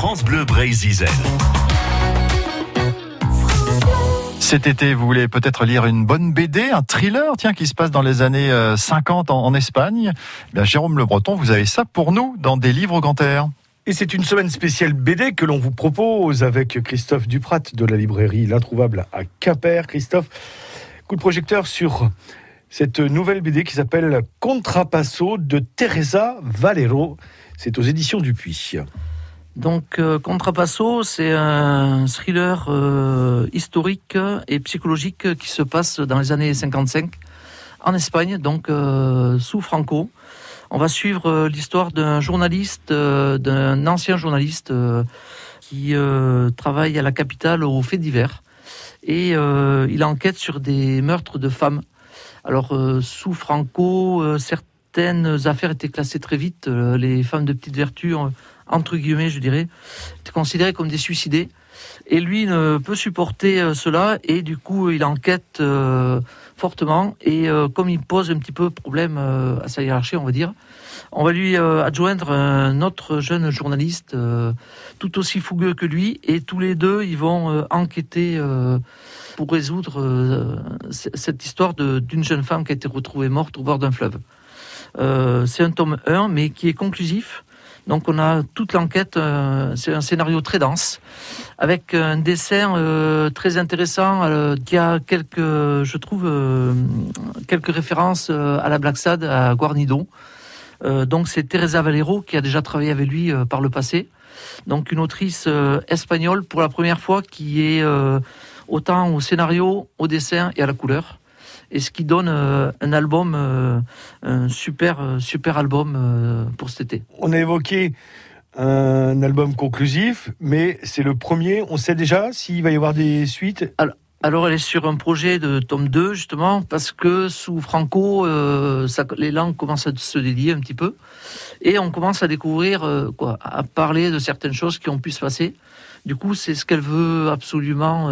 France Bleu Brésil. Cet été, vous voulez peut-être lire une bonne BD, un thriller, tiens, qui se passe dans les années 50 en, Espagne. Eh bien, Jérôme Le Breton, vous avez ça pour nous dans des livres au grand air. Et c'est une semaine spéciale BD que l'on vous propose avec Christophe Duprat de la librairie L'Introuvable à Quimper. Christophe, coup de projecteur sur cette nouvelle BD qui s'appelle Contrapasso de Teresa Valero. C'est aux éditions Dupuis. Donc euh, Contrapasso, c'est un thriller euh, historique et psychologique qui se passe dans les années 55 en Espagne, donc euh, sous Franco. On va suivre l'histoire d'un journaliste, d'un ancien journaliste qui travaille à la capitale aux faits divers. Et il enquête sur des meurtres de femmes. Alors sous Franco, certaines affaires étaient classées très vite. les femmes de petite vertu entre guillemets, je dirais, considérés comme des suicidés. Et lui ne peut supporter euh, cela et du coup il enquête euh, fortement et euh, comme il pose un petit peu problème à sa hiérarchie, on va dire, on va lui adjoindre un autre jeune journaliste tout aussi fougueux que lui et tous les deux ils vont enquêter pour résoudre cette histoire d'une jeune femme qui a été retrouvée morte au bord d'un fleuve. C'est un tome 1 mais qui est conclusif donc on a toute l'enquête, euh, c'est un scénario très dense, avec un dessin euh, très intéressant euh, qui a quelques, je trouve, quelques références à la Black Sad, à Guarnido. donc c'est Teresa Valero qui a déjà travaillé avec lui par le passé. Donc une autrice espagnole pour la première fois qui est autant au scénario, au dessin et à la couleur et ce qui donne euh, un album, euh, un super, euh, super album pour cet été. On a évoqué un album conclusif, mais c'est le premier. On sait déjà s'il va y avoir des suites alors, elle est sur un projet de tome 2, justement, parce que sous Franco, les langues commencent à se délier un petit peu. Et on commence à découvrir, quoi, à parler de certaines choses qui ont pu se passer. Du coup, c'est ce qu'elle veut absolument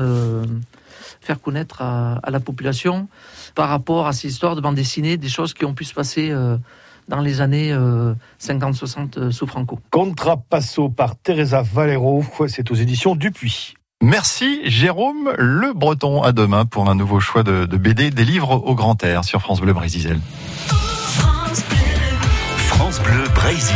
faire connaître à, la population par rapport à ces histoires de bande dessinée, des choses qui ont pu se passer euh, dans les années 50-60 euh, euh, sous Franco. Contrapasso par Teresa Valero, c'est aux éditions Dupuis. Merci Jérôme Le Breton. À demain pour un nouveau choix de, BD, des livres au grand air sur France Bleu Brésil. France Bleu, France Bleu Brésil.